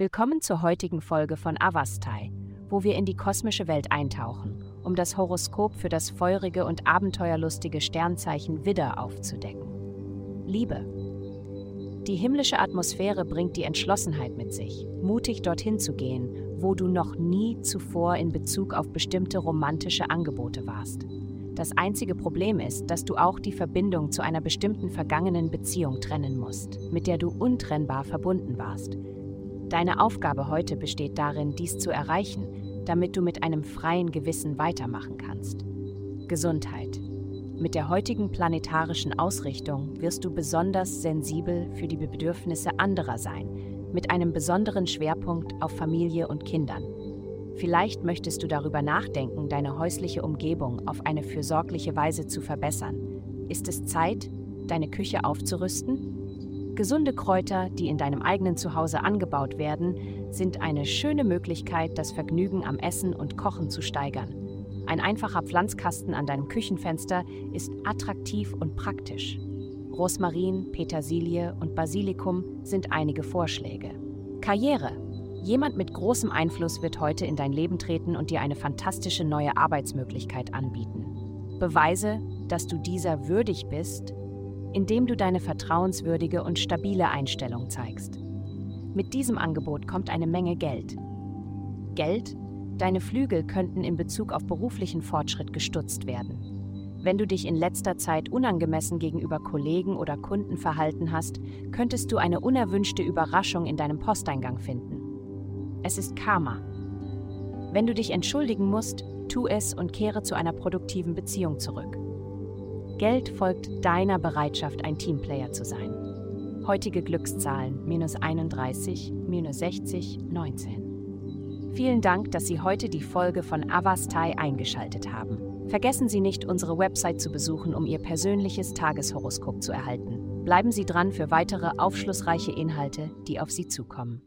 Willkommen zur heutigen Folge von Avastai, wo wir in die kosmische Welt eintauchen, um das Horoskop für das feurige und abenteuerlustige Sternzeichen Widder aufzudecken. Liebe. Die himmlische Atmosphäre bringt die Entschlossenheit mit sich, mutig dorthin zu gehen, wo du noch nie zuvor in Bezug auf bestimmte romantische Angebote warst. Das einzige Problem ist, dass du auch die Verbindung zu einer bestimmten vergangenen Beziehung trennen musst, mit der du untrennbar verbunden warst, Deine Aufgabe heute besteht darin, dies zu erreichen, damit du mit einem freien Gewissen weitermachen kannst. Gesundheit. Mit der heutigen planetarischen Ausrichtung wirst du besonders sensibel für die Bedürfnisse anderer sein, mit einem besonderen Schwerpunkt auf Familie und Kindern. Vielleicht möchtest du darüber nachdenken, deine häusliche Umgebung auf eine fürsorgliche Weise zu verbessern. Ist es Zeit, deine Küche aufzurüsten? Gesunde Kräuter, die in deinem eigenen Zuhause angebaut werden, sind eine schöne Möglichkeit, das Vergnügen am Essen und Kochen zu steigern. Ein einfacher Pflanzkasten an deinem Küchenfenster ist attraktiv und praktisch. Rosmarin, Petersilie und Basilikum sind einige Vorschläge. Karriere. Jemand mit großem Einfluss wird heute in dein Leben treten und dir eine fantastische neue Arbeitsmöglichkeit anbieten. Beweise, dass du dieser würdig bist indem du deine vertrauenswürdige und stabile Einstellung zeigst. Mit diesem Angebot kommt eine Menge Geld. Geld? Deine Flügel könnten in Bezug auf beruflichen Fortschritt gestutzt werden. Wenn du dich in letzter Zeit unangemessen gegenüber Kollegen oder Kunden verhalten hast, könntest du eine unerwünschte Überraschung in deinem Posteingang finden. Es ist Karma. Wenn du dich entschuldigen musst, tu es und kehre zu einer produktiven Beziehung zurück. Geld folgt deiner Bereitschaft, ein Teamplayer zu sein. Heutige Glückszahlen minus 31, minus 60, 19. Vielen Dank, dass Sie heute die Folge von Avastai eingeschaltet haben. Vergessen Sie nicht, unsere Website zu besuchen, um Ihr persönliches Tageshoroskop zu erhalten. Bleiben Sie dran für weitere aufschlussreiche Inhalte, die auf Sie zukommen.